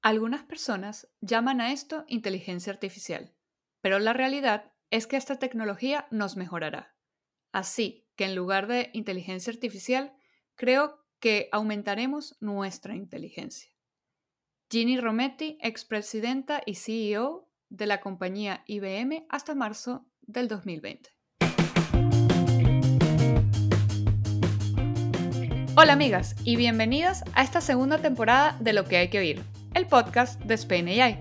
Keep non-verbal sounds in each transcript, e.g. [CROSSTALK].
Algunas personas llaman a esto inteligencia artificial, pero la realidad es que esta tecnología nos mejorará. Así que en lugar de inteligencia artificial, creo que aumentaremos nuestra inteligencia. Ginny Rometty, expresidenta y CEO de la compañía IBM hasta marzo del 2020. Hola amigas y bienvenidas a esta segunda temporada de Lo que hay que oír, el podcast de Spain AI.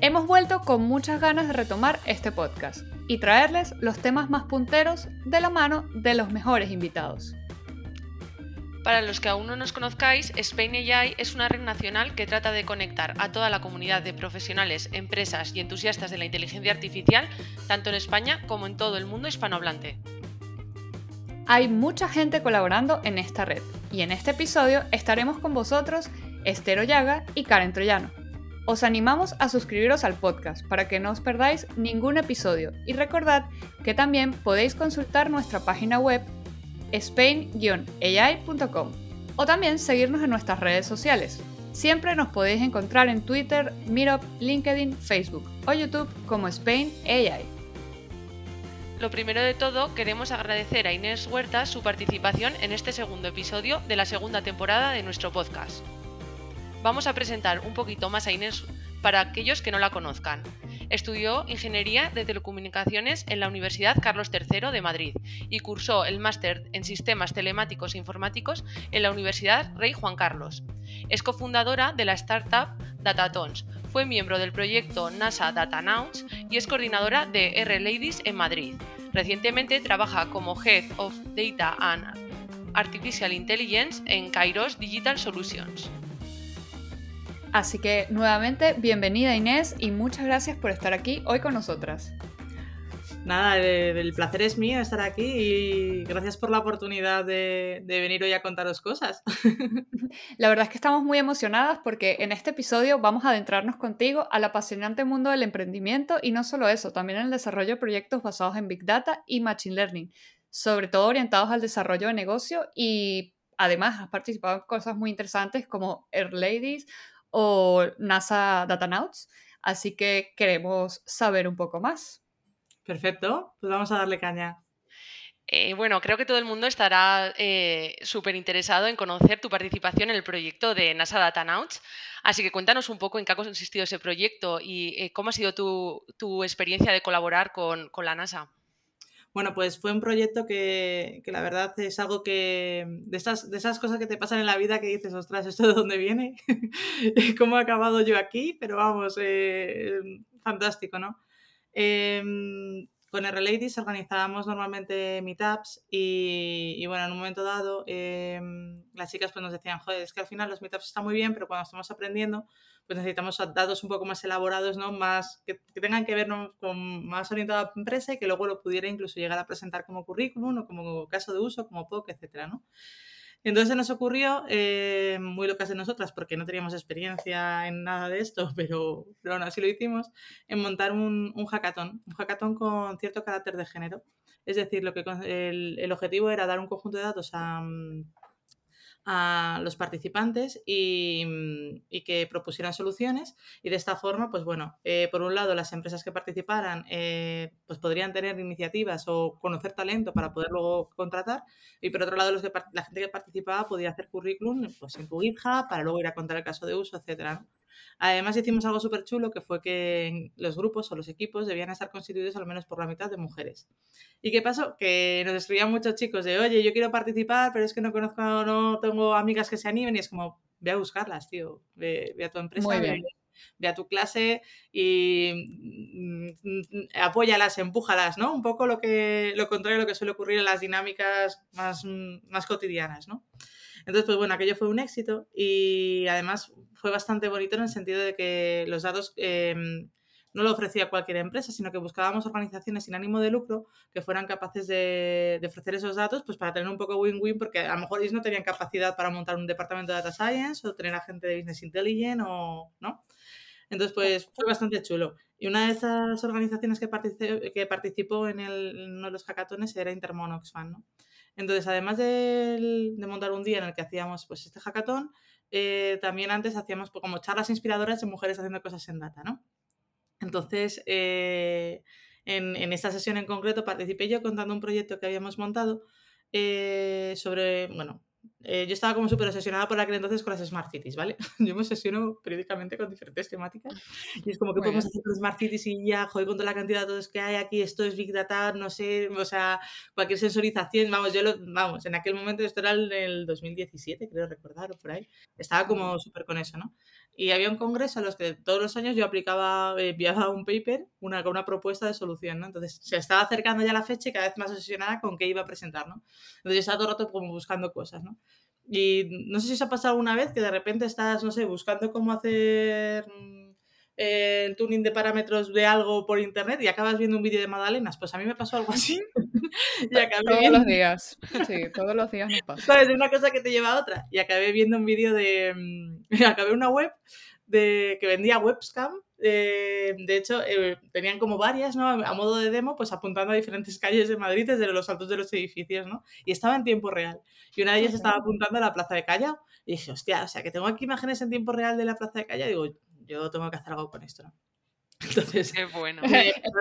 Hemos vuelto con muchas ganas de retomar este podcast y traerles los temas más punteros de la mano de los mejores invitados. Para los que aún no nos conozcáis, Spain AI es una red nacional que trata de conectar a toda la comunidad de profesionales, empresas y entusiastas de la inteligencia artificial, tanto en España como en todo el mundo hispanohablante. Hay mucha gente colaborando en esta red y en este episodio estaremos con vosotros Estero Llaga y Karen Troyano. Os animamos a suscribiros al podcast para que no os perdáis ningún episodio y recordad que también podéis consultar nuestra página web spain-ai.com o también seguirnos en nuestras redes sociales. Siempre nos podéis encontrar en Twitter, Meetup, LinkedIn, Facebook o YouTube como Spain AI. Lo primero de todo, queremos agradecer a Inés Huerta su participación en este segundo episodio de la segunda temporada de nuestro podcast. Vamos a presentar un poquito más a Inés para aquellos que no la conozcan. Estudió Ingeniería de Telecomunicaciones en la Universidad Carlos III de Madrid y cursó el máster en Sistemas Telemáticos e Informáticos en la Universidad Rey Juan Carlos. Es cofundadora de la startup Datatons, fue miembro del proyecto NASA Data Announce y es coordinadora de R Ladies en Madrid. Recientemente trabaja como Head of Data and Artificial Intelligence en Kairos Digital Solutions. Así que nuevamente, bienvenida Inés y muchas gracias por estar aquí hoy con nosotras. Nada, el placer es mío estar aquí y gracias por la oportunidad de, venir hoy a contaros cosas. [LAUGHS] La verdad es que estamos muy emocionadas porque en este episodio vamos a adentrarnos contigo al apasionante mundo del emprendimiento y no solo eso, también en el desarrollo de proyectos basados en Big Data y Machine Learning, sobre todo orientados al desarrollo de negocio y además has participado en cosas muy interesantes como Air Ladies o NASA Data Nauts, así que queremos saber un poco más. Perfecto, pues vamos a darle caña. Eh, bueno, creo que todo el mundo estará eh, súper interesado en conocer tu participación en el proyecto de NASA Data Nauts. Así que cuéntanos un poco en qué ha consistido ese proyecto y eh, cómo ha sido tu, experiencia de colaborar con, la NASA. Bueno, pues fue un proyecto que, la verdad es algo que. De esas, de esas cosas que te pasan en la vida que dices, ostras, ¿esto de dónde viene? [LAUGHS] ¿Cómo he acabado yo aquí? Pero vamos, fantástico, ¿no? Em, con R-Ladies organizábamos normalmente meetups y, y, bueno, en un momento dado em, las chicas pues nos decían, joder, es que al final los meetups están muy bien, pero cuando estamos aprendiendo pues necesitamos datos un poco más elaborados, ¿no? Más, que, tengan que ver con más orientado a la empresa y que luego lo pudiera incluso llegar a presentar como currículum o como caso de uso, como POC, etcétera, ¿no? Entonces se nos ocurrió, eh, muy locas de nosotras, porque no teníamos experiencia en nada de esto, [LAUGHS] pero, pero así lo hicimos, en montar un, un hackathon, un hackathon con cierto carácter de género. Es decir, lo que el, el objetivo era dar un conjunto de datos a, mm, a los participantes y, que propusieran soluciones y de esta forma, pues bueno, eh, por un lado las empresas que participaran eh, pues podrían tener iniciativas o conocer talento para poder luego contratar y por otro lado los que, la gente que participaba podía hacer currículum pues en tu para luego ir a contar el caso de uso, etcétera. Además hicimos algo súper chulo que fue que los grupos o los equipos debían estar constituidos al menos por la mitad de mujeres. ¿Y qué pasó? Que nos escribían muchos chicos de, oye, yo quiero participar, pero es que no conozco, no tengo amigas que se animen y es como, ve a buscarlas, tío, ve, a tu empresa, ve, a tu clase y mm, mm, apóyalas, empújalas, ¿no? Un poco lo, que, lo contrario a lo que suele ocurrir en las dinámicas más, más cotidianas, ¿no? Entonces, pues bueno, aquello fue un éxito y además fue bastante bonito en el sentido de que los datos em, no lo ofrecía cualquier empresa, sino que buscábamos organizaciones sin ánimo de lucro que fueran capaces de, ofrecer esos datos pues para tener un poco win-win, porque a lo mejor ellos no tenían capacidad para montar un departamento de data science o tener a gente de business intelligence o no. Entonces, pues fue bastante chulo. Y una de esas organizaciones que, que participó en, el, uno de los hackatones era Intermon Oxfam, ¿no? Entonces, además de, montar un día en el que hacíamos pues, este hackathon, eh, también antes hacíamos pues, como charlas inspiradoras de mujeres haciendo cosas en data, ¿no? Entonces, eh, en, en, esta sesión en concreto participé yo contando un proyecto que habíamos montado eh, sobre, bueno, eh, yo estaba como súper obsesionada por aquel entonces con las Smart Cities, ¿vale? [LAUGHS] Yo me obsesiono periódicamente con diferentes temáticas y es como que podemos hacer Smart Cities y ya, joder, con toda la cantidad de datos que hay aquí, esto es Big Data, no sé, o sea, cualquier sensorización, vamos, yo lo, vamos, en aquel momento, esto era en el 2017, creo recordar, o por ahí, estaba como súper con eso, ¿no? Y había un congreso a los que todos los años yo aplicaba, eh, enviaba un paper, una, una propuesta de solución, ¿no? Entonces se estaba acercando ya la fecha y cada vez más obsesionada con qué iba a presentar, ¿no? Entonces yo estaba todo el rato como buscando cosas, ¿no? Y no sé si os ha pasado alguna vez que de repente estás, no sé, buscando cómo hacer mm, el tuning de parámetros de algo por internet y acabas viendo un vídeo de Madalenas. Pues a mí me pasó algo así. [LAUGHS] y acabé todos los días. Sí, todos los días nos [LAUGHS] pasa. ¿Sabes? Una cosa que te lleva a otra. Y acabé viendo un vídeo de. Mm, [LAUGHS] acabé una web de que vendía webcam. Eh, de hecho, eh, tenían como varias, ¿no? A modo de demo, pues apuntando a diferentes calles de Madrid desde los altos de los edificios, ¿no? Y estaba en tiempo real. Y una de ellas estaba apuntando a la Plaza de Callao. Y dije, hostia, o sea, que tengo aquí imágenes en tiempo real de la Plaza de Callao. Digo, yo tengo que hacer algo con esto, ¿no? [LAUGHS] Entonces, Qué bueno.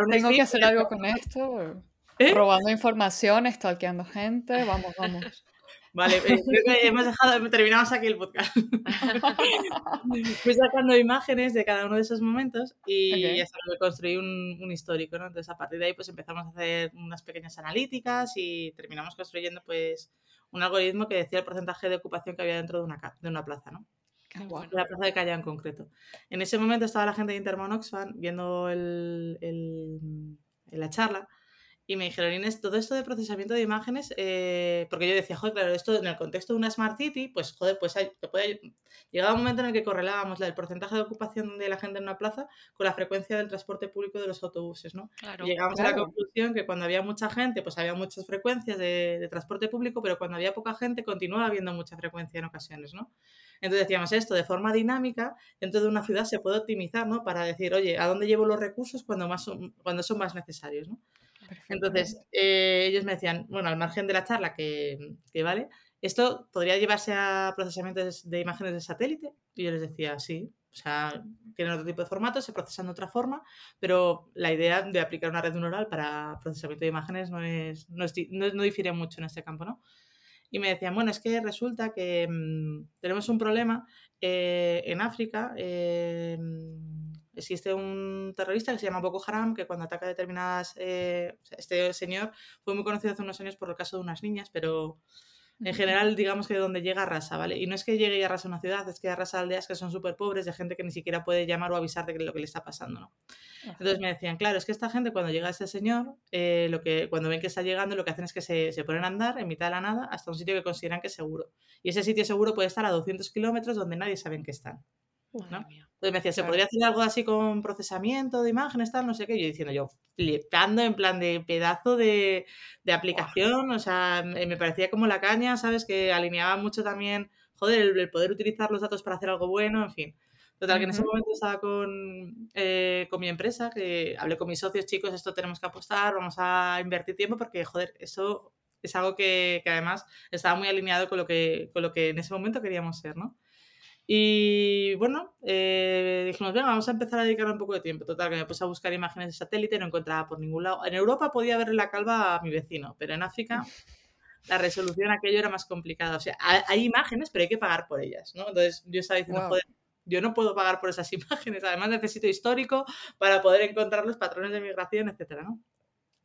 tengo que hacer algo con esto. ¿Eh? Robando información, stalkeando gente, vamos, vamos. [LAUGHS] Vale, eh, creo que hemos dejado, terminamos aquí el podcast. [LAUGHS] Fui sacando imágenes de cada uno de esos momentos y ya sabes, construí un, un, histórico, ¿no? Entonces a partir de ahí pues empezamos a hacer unas pequeñas analíticas y terminamos construyendo pues un algoritmo que decía el porcentaje de ocupación que había dentro de una, de una plaza, ¿no? De la plaza de Callao en concreto. En ese momento estaba la gente de Intermon Oxfam viendo el, el, la charla y me dijeron, Inés, todo esto de procesamiento de imágenes, eh, porque yo decía, joder, claro, esto en el contexto de una Smart City, pues joder, pues hay, puede, llegaba un momento en el que correlábamos el porcentaje de ocupación de la gente en una plaza con la frecuencia del transporte público de los autobuses, ¿no? y llegamos a la conclusión que cuando había mucha gente, pues había muchas frecuencias de, de, transporte público, pero cuando había poca gente continuaba habiendo mucha frecuencia en ocasiones, ¿no? Entonces decíamos esto, de forma dinámica, dentro de una ciudad se puede optimizar, ¿no? Para decir, oye, ¿a dónde llevo los recursos cuando, más son, cuando son más necesarios, ¿no? Entonces, eh, ellos me decían, bueno, al margen de la charla, que, vale, ¿esto podría llevarse a procesamientos de imágenes de satélite? Y yo les decía, sí, o sea, tienen otro tipo de formatos, se procesan de otra forma, pero la idea de aplicar una red neuronal para procesamiento de imágenes no, es, no, es, no, no difiere mucho en este campo, ¿no? Y me decían, bueno, es que resulta que mmm, tenemos un problema eh, en África. Eh, existe un terrorista que se llama Boko Haram que cuando ataca determinadas... Eh, este señor fue muy conocido hace unos años por el caso de unas niñas, pero en general digamos que donde llega arrasa, ¿vale? Y no es que llegue y arrasa una ciudad, es que arrasa aldeas que son súper pobres de gente que ni siquiera puede llamar o avisar de lo que le está pasando, ¿no? Entonces me decían, claro, es que esta gente cuando llega este señor, eh, lo que, cuando ven que está llegando, lo que hacen es que se, se, ponen a andar en mitad de la nada hasta un sitio que consideran que es seguro. Y ese sitio seguro puede estar a 200 kilómetros donde nadie sabe en qué están. ¿No? Entonces me decía, ¿se podría hacer algo así con procesamiento de imágenes, tal, no sé qué? Yo diciendo yo, flipando en plan de pedazo de, de aplicación, o sea, me parecía como la caña, ¿sabes? Que alineaba mucho también, joder, el, el, poder utilizar los datos para hacer algo bueno, en fin. Total, que en ese momento estaba con, eh, con mi empresa, que hablé con mis socios, chicos, esto tenemos que apostar, vamos a invertir tiempo porque, joder, eso es algo que, que además estaba muy alineado con lo, que, con lo que en ese momento queríamos ser, ¿no? Y bueno, eh, dijimos, venga, vamos a empezar a dedicar un poco de tiempo. Total, que me puse a buscar imágenes de satélite, no encontraba por ningún lado. En Europa podía verle la calva a mi vecino, pero en África [LAUGHS] la resolución aquello era más complicada. O sea, hay imágenes, pero hay que pagar por ellas, ¿no? Entonces yo estaba diciendo, wow. joder, yo no puedo pagar por esas [LAUGHS] imágenes. Además necesito histórico para poder encontrar los patrones de migración, etcétera, ¿no?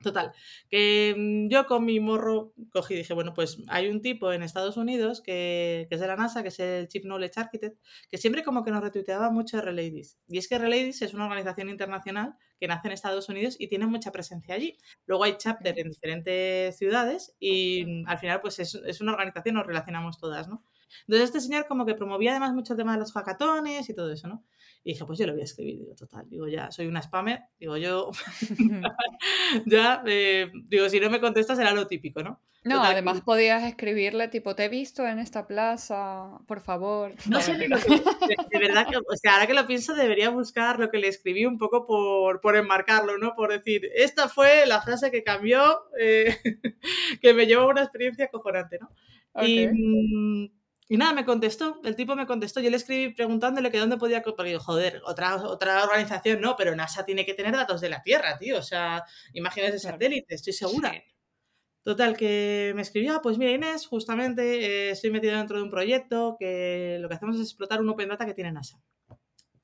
Total, que mm, yo con mi morro cogí y dije, bueno, pues hay un tipo en Estados Unidos que, que, es de la NASA, que es el Chief Knowledge Architect, que siempre como que nos retuiteaba mucho Reladies. Y es que Reladies es una organización internacional que nace en Estados Unidos y tiene mucha presencia allí. Luego hay chapter en diferentes ciudades y mm, al final pues es, es una organización, nos relacionamos todas, ¿no? Entonces este señor como que promovía además mucho el tema de los hackatones y todo eso, ¿no? Y dije, pues yo lo voy a escribir, digo, total, digo, ya soy una spammer, digo, yo, [LAUGHS] ya, eh, digo, si no me contestas será lo típico, ¿no? No, total, además que... podías escribirle, tipo, te he visto en esta plaza, por favor. No sé, de, de, verdad que, o sea, ahora que lo pienso, debería buscar lo que le escribí un poco por, por enmarcarlo, ¿no? Por decir, esta fue la frase que cambió, eh, [LAUGHS] que me llevó a una experiencia cojonante, ¿no? Okay. Y, y nada, me contestó, el tipo me contestó, yo le escribí preguntándole que dónde podía, porque joder, otra, otra organización no, pero NASA tiene que tener datos de la Tierra, tío, o sea, imágenes de satélite, estoy segura. Total, que me escribió, ah, pues mira Inés, justamente eh, estoy metido dentro de un proyecto que lo que hacemos es explotar un Open Data que tiene NASA.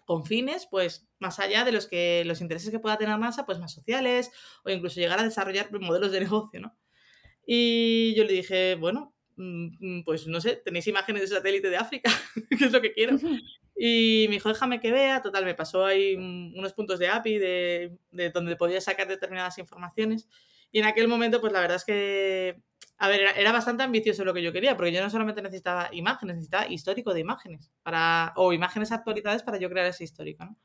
Con fines, pues, más allá de los que los intereses que pueda tener NASA, pues más sociales, o incluso llegar a desarrollar modelos de negocio, ¿no? Y yo le dije, bueno, pues no sé, tenéis imágenes de satélite de África, [LAUGHS] que es lo que quiero. Y me dijo, déjame que vea, total, me pasó ahí unos puntos de API de, de, donde podía sacar determinadas informaciones. Y en aquel momento, pues la verdad es que, a ver, era, bastante ambicioso lo que yo quería, porque yo no solamente necesitaba imágenes, necesitaba histórico de imágenes, para, o imágenes actualizadas para yo crear ese histórico, ¿no?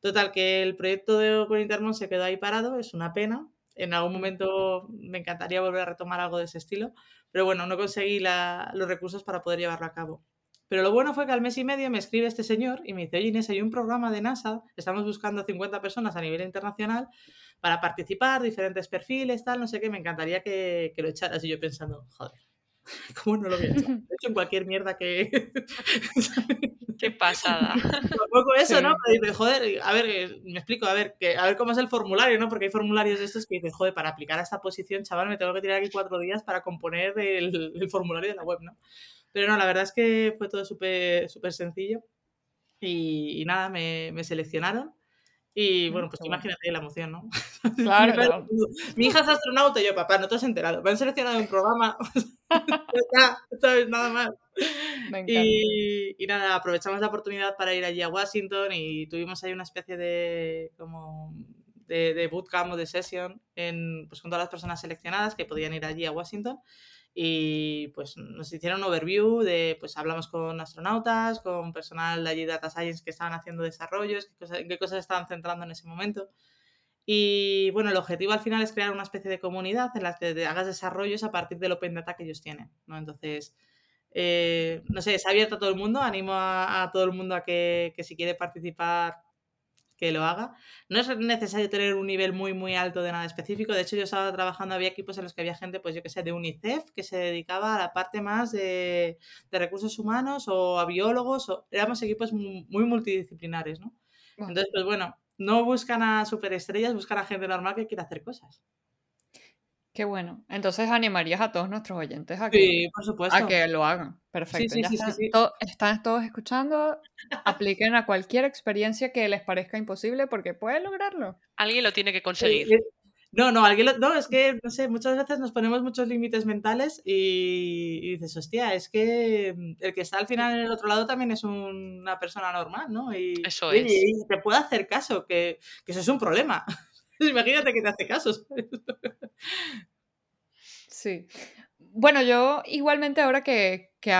Total, que el proyecto de Open Intermon se quedó ahí parado, es una pena. En algún momento me encantaría volver a retomar algo de ese estilo, pero bueno, no conseguí los recursos para poder llevarlo a cabo. Pero lo bueno fue que al mes y medio me escribe este señor y me dice, oye Inés, hay un programa de NASA, estamos buscando 50 personas a nivel internacional para participar, diferentes perfiles, tal, no sé qué, me encantaría que, que lo echaras. Y yo pensando, joder, [LAUGHS] ¿cómo no lo voy a echar? De hecho, en cualquier mierda que... [LAUGHS] Qué pasada. [LAUGHS] Tampoco eso, ¿no? joder, a ver, eh, me explico, a ver, que, a ver cómo es el formulario, ¿no? Porque hay formularios de estos que dicen, joder, para aplicar a esta posición, chaval, me tengo que tirar aquí cuatro días para componer el, formulario de la web, ¿no? Pero no, la verdad es que fue todo súper súper sencillo. Y, nada, me, me seleccionaron. Y bueno, pues imagínate la emoción, ¿no? [LAUGHS] Claro, Mi hija es astronauta y yo, papá, no te has enterado. Me han seleccionado un programa. [LAUGHS] ¿sabes? Nada más. Y, y, nada, aprovechamos la oportunidad para ir allí a Washington y tuvimos ahí una especie de como de, de bootcamp o de session en, pues, con todas las personas seleccionadas que podían ir allí a Washington y pues nos hicieron un overview de, pues hablamos con astronautas, con personal de allí Data Science que estaban haciendo desarrollos, qué cosas, qué cosas estaban centrando en ese momento. Y bueno, el objetivo al final es crear una especie de comunidad en la que hagas desarrollos a partir del Open Data que ellos tienen, ¿no? Entonces, eh, no sé, es abierto a todo el mundo, animo a, a todo el mundo a que, que si quiere participar que lo haga. No es necesario tener un nivel muy, muy alto de nada específico. De hecho, yo estaba trabajando, había equipos en los que había gente, pues yo que sé, de UNICEF, que se dedicaba a la parte más de, recursos humanos o a biólogos. O, éramos equipos muy, multidisciplinares, ¿no? Entonces, pues bueno, no buscan a superestrellas, buscan a gente normal que quiera hacer cosas. Qué bueno. Entonces animarías a todos nuestros oyentes a que, A que lo hagan. Perfecto. están, todos escuchando. [LAUGHS] Apliquen a cualquier experiencia que les parezca imposible porque pueden lograrlo. Alguien lo tiene que conseguir. No, no, alguien no, es que, no sé, muchas veces nos ponemos muchos límites mentales y, dices, hostia, es que el que está al final en el otro lado también es una persona normal, ¿no? Y, eso es. Y, te puede hacer caso, que, que eso es un problema. [LAUGHS] Imagínate que te hace caso. Sí. Bueno, yo igualmente ahora que, que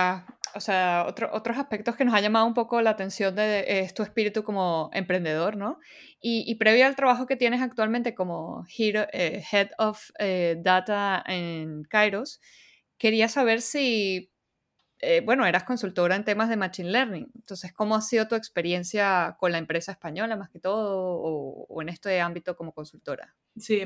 o sea, otros aspectos que nos ha llamado un poco la atención de, es tu espíritu como emprendedor, ¿no? Y, previo al trabajo que tienes actualmente como eh, Head of eh, Data en Kairos, quería saber si, eh, bueno, eras consultora en temas de Machine Learning. Entonces, ¿cómo ha sido tu experiencia con la empresa española más que todo o, o en este ámbito como consultora? Sí,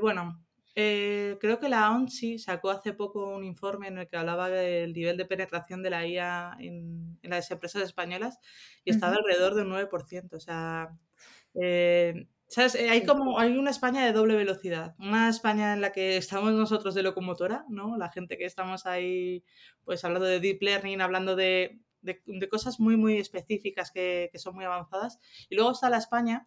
bueno, eh, creo que la ONSI sacó hace poco un informe en el que hablaba del nivel de penetración de la IA en, las empresas españolas y estaba alrededor del 9%. O sea, eh, ¿sabes? Eh, hay como hay una España de doble velocidad. Una España en la que estamos nosotros de locomotora, ¿no? La gente que estamos ahí, pues hablando de deep learning, hablando de, cosas muy, muy específicas que, que son muy avanzadas. Y luego está la España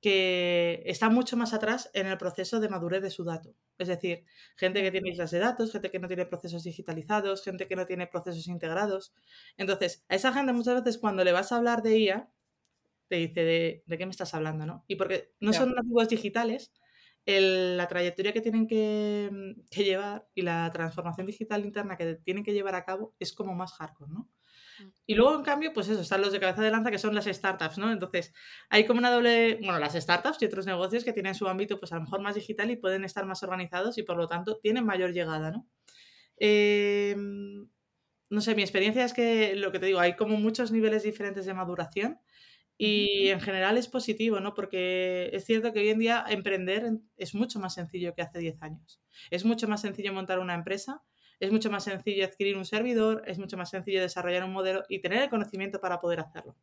que está mucho más atrás en el proceso de madurez de su dato. Es decir, gente que tiene islas de datos, gente que no tiene procesos digitalizados, gente que no tiene procesos integrados. Entonces, a esa gente muchas veces cuando le vas a hablar de IA, te dice, ¿de, qué me estás hablando? ¿no? Y porque no son nativos digitales, la trayectoria que tienen que, que, llevar y la transformación digital interna que tienen que llevar a cabo es como más hardcore, ¿no? Y luego, en cambio, pues eso, están los de cabeza de lanza que son las startups, ¿no? Entonces, hay como una doble, bueno, las startups y otros negocios que tienen su ámbito, pues a lo mejor más digital y pueden estar más organizados y por lo tanto tienen mayor llegada, ¿no? Em, no sé, mi experiencia es que lo que te digo, hay como muchos niveles diferentes de maduración y en general es positivo, ¿no? Porque es cierto que hoy en día emprender es mucho más sencillo que hace 10 años. Es mucho más sencillo montar una empresa es mucho más sencillo adquirir un servidor, es mucho más sencillo desarrollar un modelo y tener el conocimiento para poder hacerlo.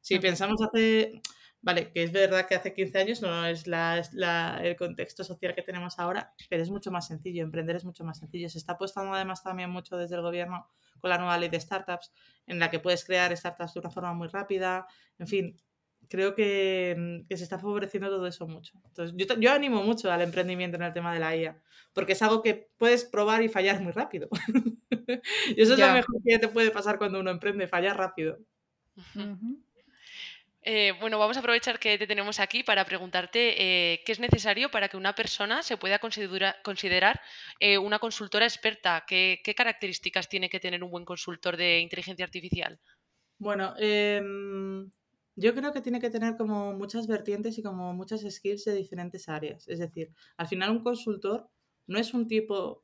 Si pensamos hace, vale, que es verdad que hace 15 años no es, la, el contexto social que tenemos ahora, pero es mucho más sencillo, emprender es mucho más sencillo. Se está apostando además también mucho desde el gobierno con la nueva ley de startups, en la que puedes crear startups de una forma muy rápida, en fin, creo que, se está favoreciendo todo eso mucho. Entonces, yo, yo, animo mucho al emprendimiento en el tema de la IA, porque es algo que puedes probar y fallar muy rápido. [LAUGHS] y eso es lo mejor que te puede pasar cuando uno emprende, fallar rápido. Eh, bueno, vamos a aprovechar que te tenemos aquí para preguntarte eh, qué es necesario para que una persona se pueda considerar eh, una consultora experta. ¿Qué, características tiene que tener un buen consultor de inteligencia artificial? Bueno, em, yo creo que tiene que tener como muchas vertientes y como muchas skills de diferentes áreas. Es decir, al final un consultor no es un tipo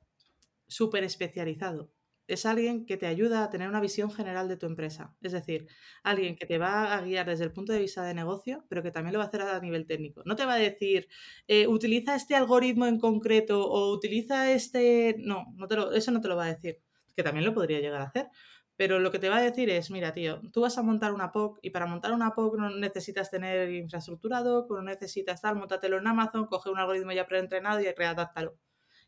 súper especializado es alguien que te ayuda a tener una visión general de tu empresa. Es decir, alguien que te va a guiar desde el punto de vista de negocio, pero que también lo va a hacer a nivel técnico. No te va a decir, eh, utiliza este algoritmo en concreto o utiliza este... No, te eso no te lo va a decir, que también lo podría llegar a hacer. Pero lo que te va a decir es, mira, tío, tú vas a montar una POC y para montar una POC no necesitas tener infraestructurado, no necesitas tal, montatelo en Amazon, coge un algoritmo ya preentrenado y readáptalo.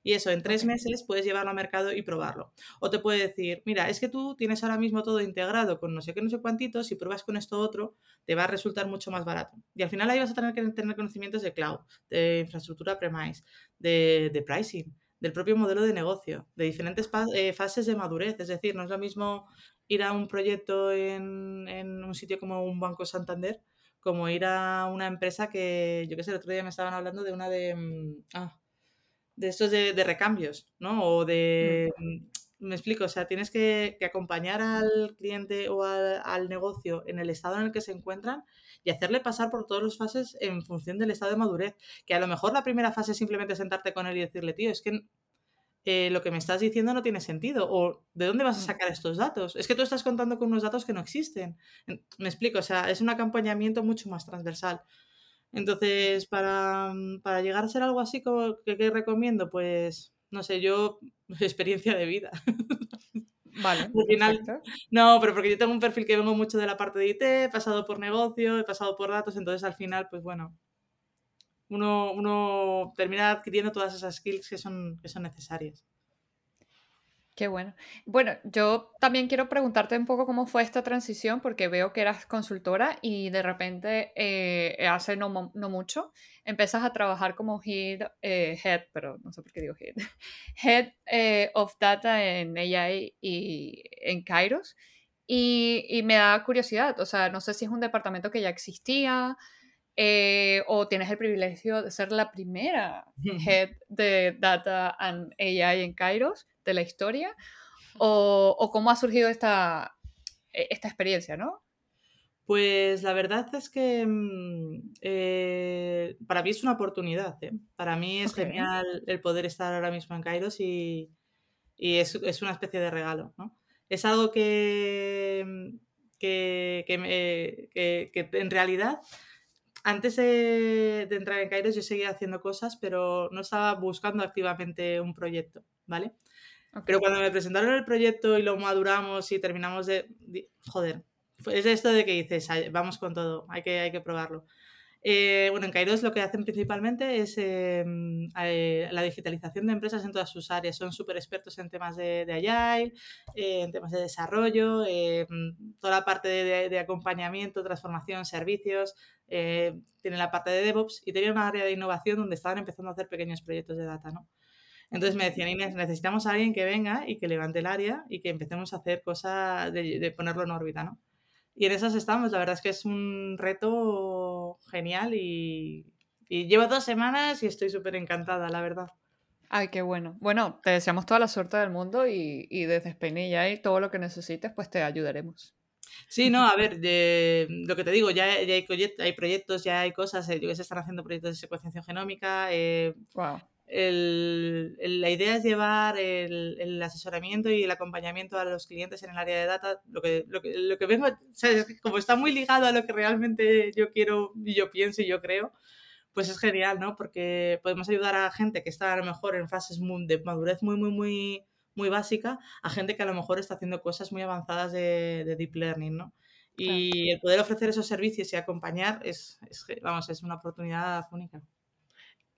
Y eso, en tres meses puedes llevarlo al mercado y probarlo. O te puede decir, mira, es que tú tienes ahora mismo todo integrado con no sé qué, no sé cuántitos, si pruebas con esto otro, te va a resultar mucho más barato. Y al final ahí vas a tener que tener conocimientos de cloud, de infraestructura premise, de, de pricing, del propio modelo de negocio, de diferentes eh, fases de madurez. Es decir, no es lo mismo ir a un proyecto en, en un sitio como un Banco Santander como ir a una empresa que, yo qué sé, el otro día me estaban hablando de una de... Mm, ah, de estos de, recambios, ¿no? O de... Mm, me explico, o sea, tienes que, acompañar al cliente o al, negocio en el estado en el que se encuentran y hacerle pasar por todas las fases en función del estado de madurez. Que a lo mejor la primera fase es simplemente sentarte con él y decirle, tío, es que eh, lo que me estás diciendo no tiene sentido. O ¿de dónde vas a mm. sacar estos datos? Es que tú estás contando con unos datos que no existen. Me explico, o sea, es un acompañamiento mucho más transversal. Entonces, para, mm, para llegar a ser algo así, como que, recomiendo? Pues, no sé, yo, [LAUGHS] experiencia de vida. Vale. no, pero porque yo tengo un perfil que vengo mucho de la parte de IT, he pasado por negocio, he pasado por datos, entonces al final, pues bueno, uno, uno termina adquiriendo todas esas skills que son, que son necesarias. Qué bueno. Bueno, yo también quiero preguntarte un poco cómo fue esta transición, porque veo que eras consultora y de repente eh, hace no, mucho empiezas a trabajar como head, eh, head, pero no sé por qué digo head, [LAUGHS] head eh, of data en AI y en Kairos. Y, y, me da curiosidad, o sea, no sé si es un departamento que ya existía o tienes el privilegio de ser la primera [LAUGHS] head de data and AI en Kairos de la historia o, cómo ha surgido esta, e, esta experiencia, ¿no? Pues la verdad es que mm, eh, para mí es una oportunidad. ¿eh? Para mí es genial el poder estar ahora mismo en Kairos y, es, una especie de regalo. ¿no? Es algo que, mm, que, que, en realidad antes de, de, entrar en Kairos yo seguía haciendo cosas, pero no estaba buscando activamente un proyecto, ¿vale? Pero cuando me presentaron el proyecto y lo maduramos y terminamos de... Joder, es esto de que dices, vamos con todo, hay que, hay que probarlo. Eh, bueno, en Kairos lo que hacen principalmente es em, eh, la digitalización de empresas en todas sus áreas. Son súper expertos en temas de, de Agile, eh, en temas de desarrollo, toda la parte de, acompañamiento, transformación, servicios. tienen la parte de DevOps y tenían una área de innovación donde estaban empezando a hacer pequeños proyectos de data, ¿no? Entonces me decían, Inés, necesitamos a alguien que venga y que levante el área y que empecemos a hacer cosas de, ponerlo en órbita, ¿no? Y en esas estamos, la verdad es que es un reto genial y, llevo dos semanas y estoy súper encantada, la verdad. Ay, qué bueno. Bueno, te deseamos toda la suerte del mundo y, y desde Spain y todo lo que necesites, pues te ayudaremos. Sí, no, a ver, de, lo que te digo, ya, hay, hay, proyectos, ya hay cosas, eh, se están haciendo proyectos de secuenciación genómica. Eh, wow la idea es llevar el, asesoramiento y el acompañamiento a los clientes en el área de data. Lo que, lo que, lo que vengo, ¿sabes? como está muy ligado a lo que realmente yo quiero y yo pienso y yo creo, pues es genial, ¿no? Porque podemos ayudar a gente que está a lo mejor en fases de madurez muy, muy, muy, muy básica a gente que a lo mejor está haciendo cosas muy avanzadas de, deep learning, ¿no? Y el poder ofrecer esos servicios y acompañar es, es, vamos, es una oportunidad única.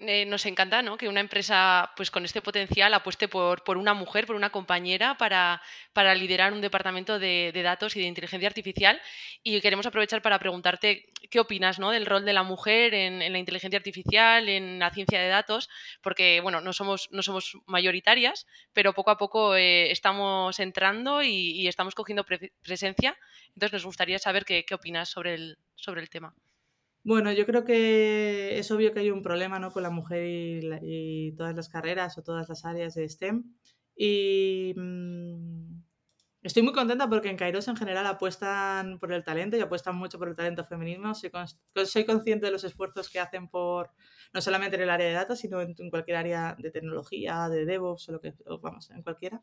Eh, nos encanta ¿no? que una empresa pues, con este potencial apueste por, por una mujer, por una compañera, para, para liderar un departamento de, datos y de inteligencia artificial. Y queremos aprovechar para preguntarte qué opinas ¿no? del rol de la mujer en, la inteligencia artificial, en la ciencia de datos, porque bueno, no somos, no somos mayoritarias, pero poco a poco eh, estamos entrando y, estamos cogiendo presencia. Entonces nos gustaría saber qué, qué opinas sobre el, sobre el tema. Bueno, yo creo que es obvio que hay un problema ¿no? con la mujer y, todas las carreras o todas las áreas de STEM. Y mm, estoy muy contenta porque en Kairos en general apuestan por el talento y apuestan mucho por el talento femenino. Soy, consciente de los esfuerzos que hacen por, no solamente en el área de datos, sino en, cualquier área de tecnología, de DevOps o lo que, vamos, en cualquiera.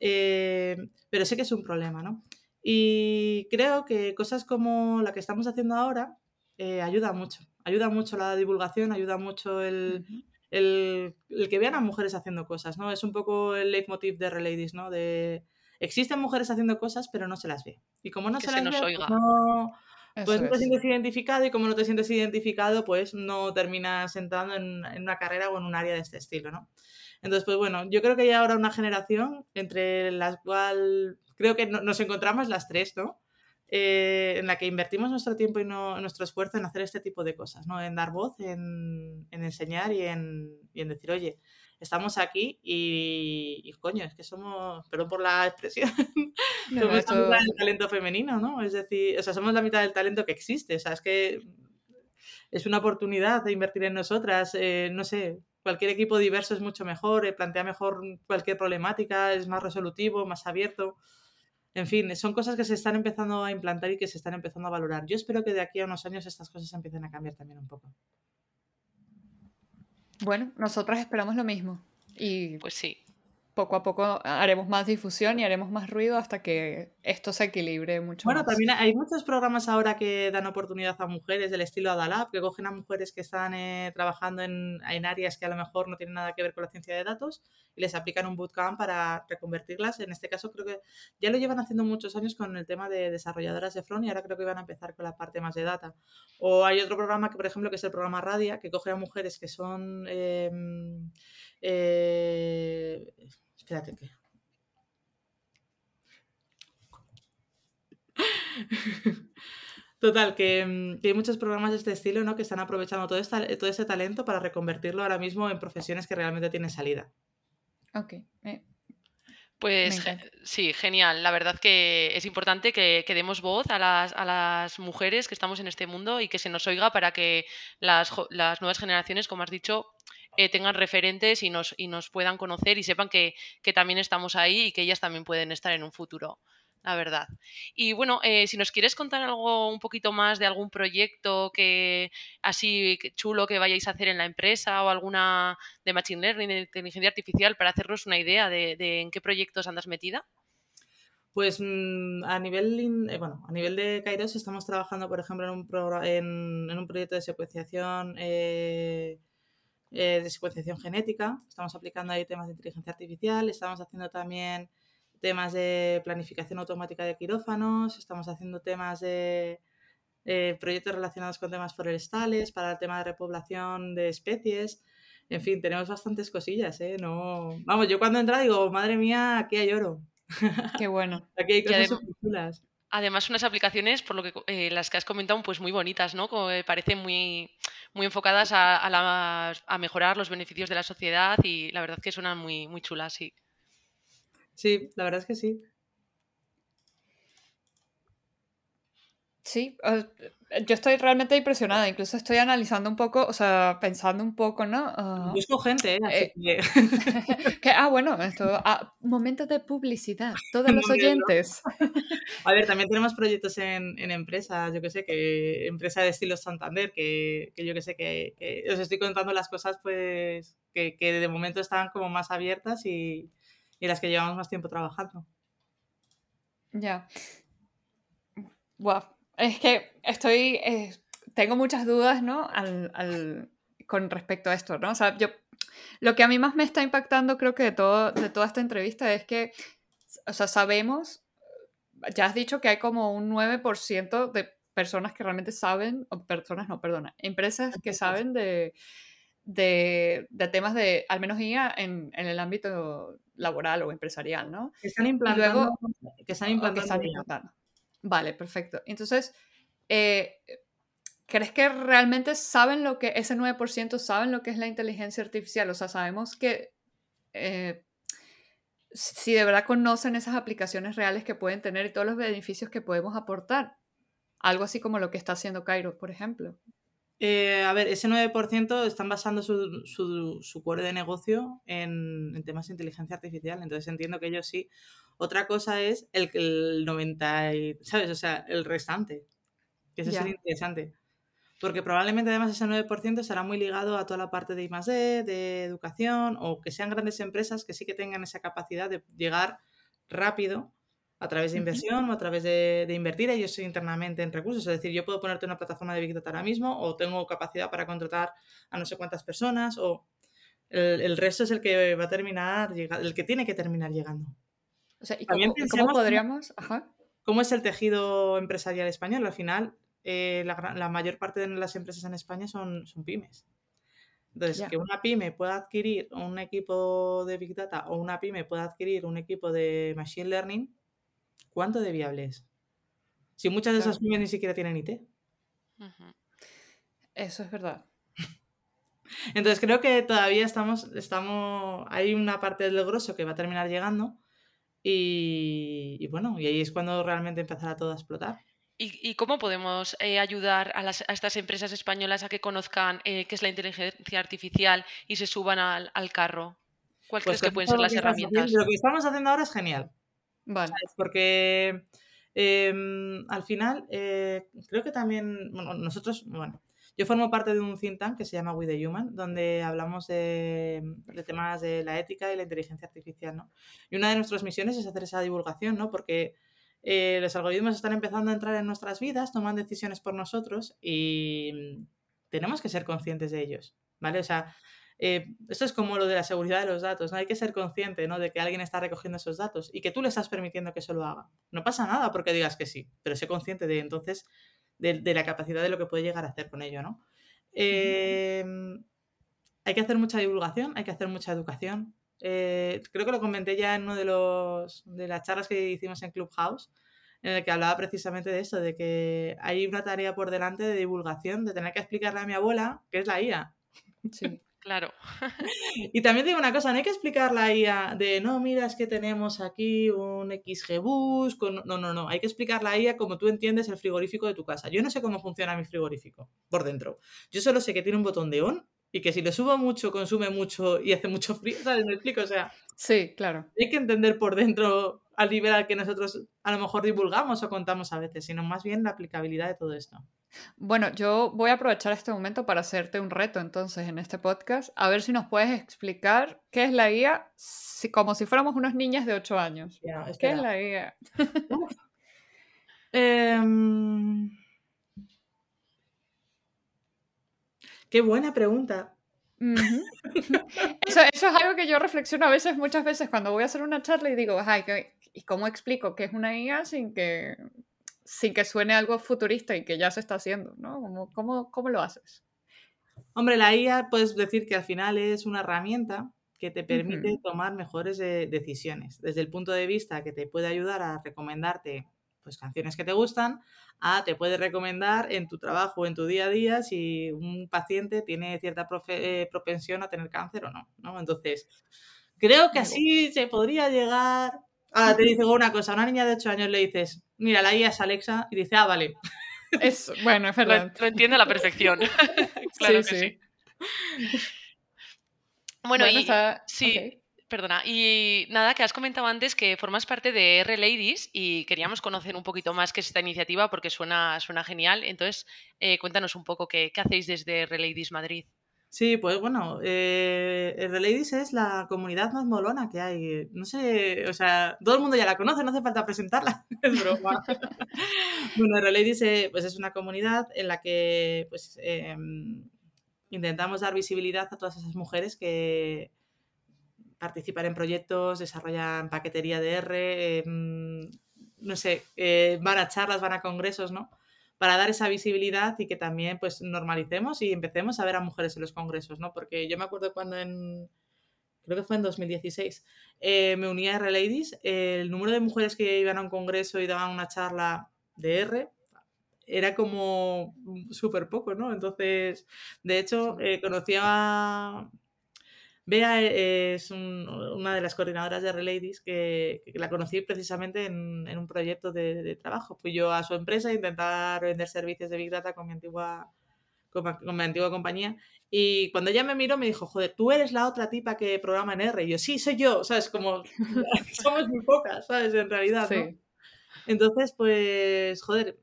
Eh, pero sé que es un problema, ¿no? Y creo que cosas como la que estamos haciendo ahora, eh, ayuda mucho. Ayuda mucho la divulgación, ayuda mucho el, el, que vean a mujeres haciendo cosas, ¿no? Es un poco el leitmotiv de Reladies, ¿no? De existen mujeres haciendo cosas, pero no se las ve. Y como no se las ve, pues no, pues no te sientes identificado y como no te sientes identificado, pues no terminas entrando en, en, una carrera o en un área de este estilo, ¿no? Entonces, pues bueno, yo creo que hay ahora una generación entre las cual creo que nos encontramos las tres, ¿no? Eh, en la que invertimos nuestro tiempo y nuestro esfuerzo en hacer este tipo de cosas, ¿no? En dar voz, en, enseñar y en, decir, oye, estamos aquí y, coño, es que somos, perdón por la expresión, [LAUGHS] somos la mitad del talento femenino, ¿no? Es decir, o sea, somos la mitad del talento que existe, o sea, es que es una oportunidad de invertir en nosotras, eh, no sé, cualquier equipo diverso es mucho mejor, eh, plantea mejor cualquier problemática, es más resolutivo, más abierto. En fin, son cosas que se están empezando a implantar y que se están empezando a valorar. Yo espero que de aquí a unos años estas cosas empiecen a cambiar también un poco. Bueno, nosotras esperamos lo mismo. Y pues sí poco a poco haremos más difusión y haremos más ruido hasta que esto se equilibre mucho bueno, también hay muchos programas ahora que dan oportunidad a mujeres del estilo Adalab, que cogen a mujeres que están eh, trabajando en, en, áreas que a lo mejor no tienen nada que ver con la ciencia de datos y les aplican un bootcamp para reconvertirlas. En este caso creo que ya lo llevan haciendo muchos años con el tema de desarrolladoras de front y ahora creo que van a empezar con la parte más de data. O hay otro programa que, por ejemplo, que es el programa Radia, que coge a mujeres que son... Em, eh, Espérate que. [LAUGHS] Total, que, mm, que, hay muchos programas de este estilo ¿no? que están aprovechando todo, esta, todo ese talento para reconvertirlo ahora mismo en profesiones que realmente tienen salida. Ok. Pues sí, genial. La verdad que es importante que, que demos voz a las, a las, mujeres que estamos en este mundo y que se nos oiga para que las, las nuevas generaciones, como has dicho, eh, tengan referentes y nos, y nos puedan conocer y sepan que, también estamos ahí y que ellas también pueden estar en un futuro, la verdad. Y bueno, eh, si nos quieres contar algo un poquito más de algún proyecto que así chulo que vayáis a hacer en la empresa o alguna de Machine Learning, de inteligencia artificial, para hacernos una idea de, en qué proyectos andas metida. Pues mm, a nivel, eh, bueno, a nivel de Kairos estamos trabajando, por ejemplo, en un, en, un proyecto de secuenciación de secuenciación genética, estamos aplicando ahí temas de inteligencia artificial, estamos haciendo también temas de planificación automática de quirófanos, estamos haciendo temas de eh, proyectos relacionados con temas forestales, para el tema de repoblación de especies. En fin, tenemos bastantes cosillas, ¿eh? No... Vamos, yo cuando entra digo, madre mía, aquí hay oro. [LAUGHS] Qué bueno. aquí hay cosas chulas. Además, unas aplicaciones, por lo que eh, las que has comentado, pues muy bonitas, ¿no? Como parecen muy, muy enfocadas a, a, mejorar los beneficios de la sociedad y la verdad que suenan muy, muy chulas, sí. Sí, la verdad es que sí. Sí, yo estoy realmente impresionada, incluso estoy analizando un poco, o sea, pensando un poco, ¿no? Uh, Busco gente, ¿eh? eh [LAUGHS] que... ah, bueno, esto, ah, momento de publicidad, todos los oyentes. A ver, también tenemos proyectos en, en empresas, yo que sé, que empresa de estilo Santander, que, que yo que sé, que, que, os estoy contando las cosas, pues, que, que de momento están como más abiertas y, y las que llevamos más tiempo trabajando. Ya. Wow, es que estoy, eh, tengo muchas dudas, ¿no? Al, con respecto a esto, ¿no? O sea, yo, lo que a mí más me está impactando, creo que de, todo, de toda esta entrevista es que, o sea, sabemos, ya has dicho que hay como un 9% de personas que realmente saben, o personas no, perdona, empresas que saben de, de, de temas de, al menos IA, en, en, el ámbito laboral o empresarial, ¿no? Que están implantando. que están implantando. Que están implantando. Vale, perfecto. Entonces, eh, ¿crees que realmente saben lo que, ese 9% saben lo que es la inteligencia artificial? O sea, sabemos que eh, si de verdad conocen esas aplicaciones reales que pueden tener y todos los beneficios que podemos aportar. Algo así como lo que está haciendo Cairo, por ejemplo. Eh, a ver, ese 9% están basando su, su, su core de negocio en, en, temas de inteligencia artificial, entonces entiendo que ellos sí. Otra cosa es el, el 90%, ¿sabes? O sea, el restante, que eso sería interesante. Porque probablemente además ese 9% será muy ligado a toda la parte de I+.D., de educación, o que sean grandes empresas que sí que tengan esa capacidad de llegar rápido a través de inversión o a través de, de, invertir ellos internamente en recursos. Es decir, yo puedo ponerte una plataforma de Big Data ahora mismo o tengo capacidad para contratar a no sé cuántas personas o el, el resto es el que va a terminar, el que tiene que terminar llegando. O sea, ¿y cómo, ¿cómo, podríamos? Ajá. ¿Cómo es el tejido empresarial español? Al final, eh, la, la, mayor parte de las empresas en España son, son pymes. Entonces, yeah. que una pyme pueda adquirir un equipo de Big Data o una pyme pueda adquirir un equipo de Machine Learning, ¿cuánto de viable es? Si muchas de esas pymes ni siquiera tienen IT. Eso es verdad. [LAUGHS] Entonces creo que todavía estamos, estamos, hay una parte del grosso que va a terminar llegando y, y bueno, y ahí es cuando realmente empezará todo a explotar. ¿Y, ¿Y, cómo podemos eh, ayudar a, las, a, estas empresas españolas a que conozcan eh, qué es la inteligencia artificial y se suban al, al carro? ¿Cuáles pues crees que pueden ser las herramientas? Haciendo, lo que estamos haciendo ahora es genial. Vale. ¿sabes? Porque eh, al final, eh, creo que también, bueno, nosotros, bueno, yo formo parte de un think tank que se llama We the Human, donde hablamos de, de, temas de la ética y la inteligencia artificial, ¿no? Y una de nuestras misiones es hacer esa divulgación, ¿no? Porque eh, los algoritmos están empezando a entrar en nuestras vidas, toman decisiones por nosotros y tenemos que ser conscientes de ellos, ¿vale? O sea, eh, esto es como lo de la seguridad de los datos, ¿no? Hay que ser consciente, ¿no? De que alguien está recogiendo esos datos y que tú le estás permitiendo que eso lo haga. No pasa nada porque digas que sí, pero sé consciente de entonces de, de la capacidad de lo que puede llegar a hacer con ello, ¿no? Eh, hay que hacer mucha divulgación, hay que hacer mucha educación, eh, creo que lo comenté ya en uno de los de las charlas que hicimos en Clubhouse, en el que hablaba precisamente de esto, de que hay una tarea por delante de divulgación, de tener que explicarle a mi abuela qué es la IA. Sí. Claro. y también digo una cosa, no hay que explicar la IA de, no, mira, es que tenemos aquí un XGBoost, con... no, no, no, hay que explicar la IA como tú entiendes el frigorífico de tu casa. Yo no sé cómo funciona mi frigorífico por dentro. Yo solo sé que tiene un botón de on y que si le subo mucho, consume mucho y hace mucho frío, ¿sabes? ¿Me explico? O sea, sí, claro. Hay que entender por dentro al nivel al que nosotros a lo mejor divulgamos o contamos a veces, sino más bien la aplicabilidad de todo esto. Bueno, yo voy a aprovechar este momento para hacerte un reto entonces en este podcast, a ver si nos puedes explicar qué es la guía si, como si fuéramos unos niñas de 8 años. Yeah, ¿Qué es la guía? [LAUGHS] eh... Qué buena pregunta. Uh [LAUGHS] -huh. eso, eso, es algo que yo reflexiono a veces, muchas veces, cuando voy a hacer una charla y digo, ay, ¿y cómo explico qué es una IA sin que, sin que suene algo futurista y que ya se está haciendo? ¿no? ¿Cómo, cómo, cómo lo haces? Hombre, la IA puedes decir que al final es una herramienta que te permite uh -huh. tomar mejores eh, decisiones, desde el punto de vista que te puede ayudar a recomendarte pues, canciones que te gustan, a te puede recomendar en tu trabajo o en tu día a día si un paciente tiene cierta eh, propensión a tener cáncer o no, ¿no? Entonces, creo que así se podría llegar... Ahora te digo [LAUGHS] una cosa, a una niña de 8 años le dices, mira, la IA es Alexa, y dice, ah, vale. [LAUGHS] Es, bueno, es verdad. Lo, lo entiende a la perfección. [LAUGHS] claro sí, que sí. sí. Bueno, bueno y, está... sí, okay perdona. Y nada, que has comentado antes que formas parte de R Ladies y queríamos conocer un poquito más qué es esta iniciativa porque suena, suena genial. Entonces, eh, cuéntanos un poco qué, qué, hacéis desde R Ladies Madrid. Sí, pues bueno, eh, R Ladies es la comunidad más molona que hay. No sé, o sea, todo el mundo ya la conoce, no hace falta presentarla. [LAUGHS] es broma. bueno, Ladies eh, pues es una comunidad en la que pues, eh, intentamos dar visibilidad a todas esas mujeres que participan en proyectos, desarrollan paquetería de R, em, no sé, eh, van a charlas, van a congresos, ¿no? Para dar esa visibilidad y que también pues normalicemos y empecemos a ver a mujeres en los congresos, ¿no? Porque yo me acuerdo cuando en, creo que fue en 2016, eh, me uní a R Ladies, el número de mujeres que iban a un congreso y daban una charla de R era como súper poco, ¿no? Entonces, de hecho, eh, conocí a... Bea es una de las coordinadoras de Reladies que, que la conocí precisamente en, en un proyecto de, de, trabajo. Fui yo a su empresa a intentar vender servicios de Big Data con mi antigua, con, con mi antigua compañía y cuando ella me miró me dijo, joder, tú eres la otra tipa que programa en R. Y yo, sí, soy yo, ¿sabes? Como [LAUGHS] [LAUGHS] somos muy pocas, ¿sabes? En realidad, ¿no? Entonces, pues, joder,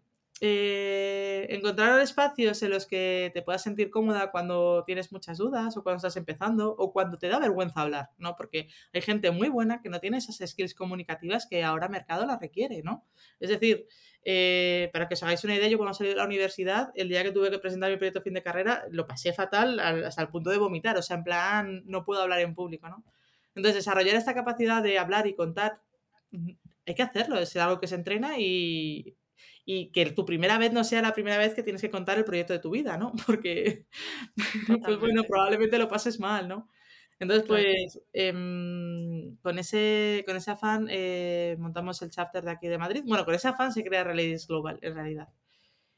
eh, encontrar espacios en los que te puedas sentir cómoda cuando tienes muchas dudas o cuando estás empezando o cuando te da vergüenza hablar, ¿no? Porque hay gente muy buena que no tiene esas skills comunicativas que ahora mercado las requiere, ¿no? Es decir, eh, para que os hagáis una idea, yo cuando salí de la universidad, el día que tuve que presentar mi proyecto fin de carrera, lo pasé fatal hasta el punto de vomitar, o sea, en plan, no puedo hablar en público, ¿no? Entonces, desarrollar esta capacidad de hablar y contar, hay que hacerlo, es algo que se entrena y y que tu primera vez no sea la primera vez que tienes que contar el proyecto de tu vida, ¿no? [LAUGHS] Porque, pues bueno, probablemente lo pases mal, ¿no? Entonces, pues eh, con, ese, con ese afán eh, montamos el chapter de aquí de Madrid. Bueno, con ese afán se crea Relays Global, en realidad.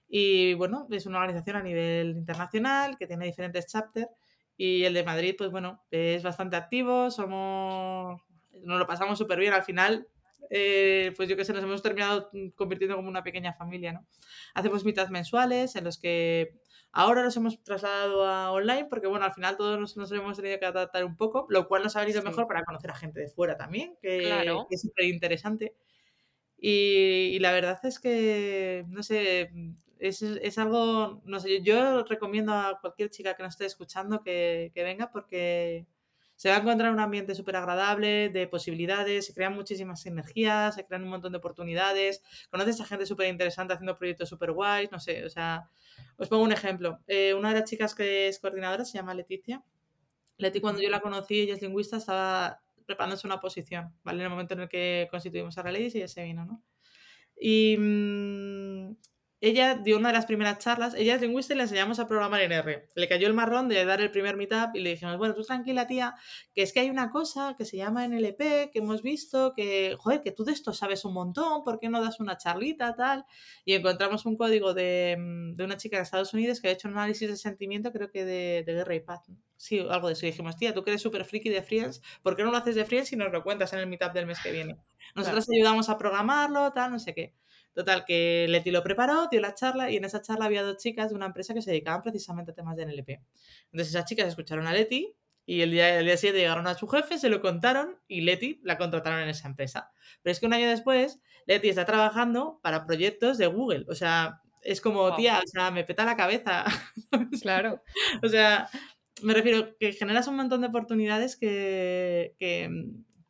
Y bueno, es una organización a nivel internacional que tiene diferentes chapters. Y el de Madrid, pues bueno, es bastante activo, somos, nos lo pasamos súper bien. Al final, eh, pues yo que sé, nos hemos terminado convirtiendo como una pequeña familia, ¿no? Hacemos mitad mensuales en los que ahora nos hemos trasladado a online porque, bueno, al final todos nos, hemos tenido que adaptar un poco, lo cual nos ha venido mejor para conocer a gente de fuera también, que, es súper interesante. Y, la verdad es que, no sé, es, es, algo, no sé, yo recomiendo a cualquier chica que nos esté escuchando que, que venga porque se va a encontrar un ambiente súper agradable, de posibilidades, se crean muchísimas energías, se crean un montón de oportunidades, conoces a gente súper interesante haciendo proyectos súper guays, no sé, o sea, os pongo un ejemplo. Eh, una de las chicas que es coordinadora se llama Leticia. Leti, cuando yo la conocí, ella es lingüista, estaba preparándose una posición, ¿vale? En el momento en el que constituimos a Relais y ella se vino, ¿no? Y, mmm, ella dio una de las primeras charlas, ella es lingüista y le enseñamos a programar en R. Le cayó el marrón de dar el primer meetup y le dijimos, bueno, tú tranquila tía, que es que hay una cosa que se llama NLP, que hemos visto, que, joder, que tú de esto sabes un montón, ¿por qué no das una charlita, tal? Y encontramos un código de, mm, de una chica de Estados Unidos que ha hecho un análisis de sentimiento, creo que de, de guerra y paz. Sí, algo de eso. Y dijimos, tía, tú que eres súper friki de Friends, ¿por qué no lo haces de Friends y nos lo cuentas en el meetup del mes que viene? [LAUGHS] Nosotros ayudamos a programarlo, tal, no sé qué. Total, que Leti lo preparó, dio la charla y en esa charla había dos chicas de una empresa que se dedicaban precisamente a temas de NLP. Entonces esas chicas escucharon a Leti y el día, el día siguiente llegaron a su jefe, se lo contaron y Leti la contrataron en esa empresa. Pero es que un año después, Leti está trabajando para proyectos de Google. O sea, es como, tía, o sea, me peta la cabeza. [LAUGHS] Claro. o sea, me refiero que generas un montón de oportunidades que, que,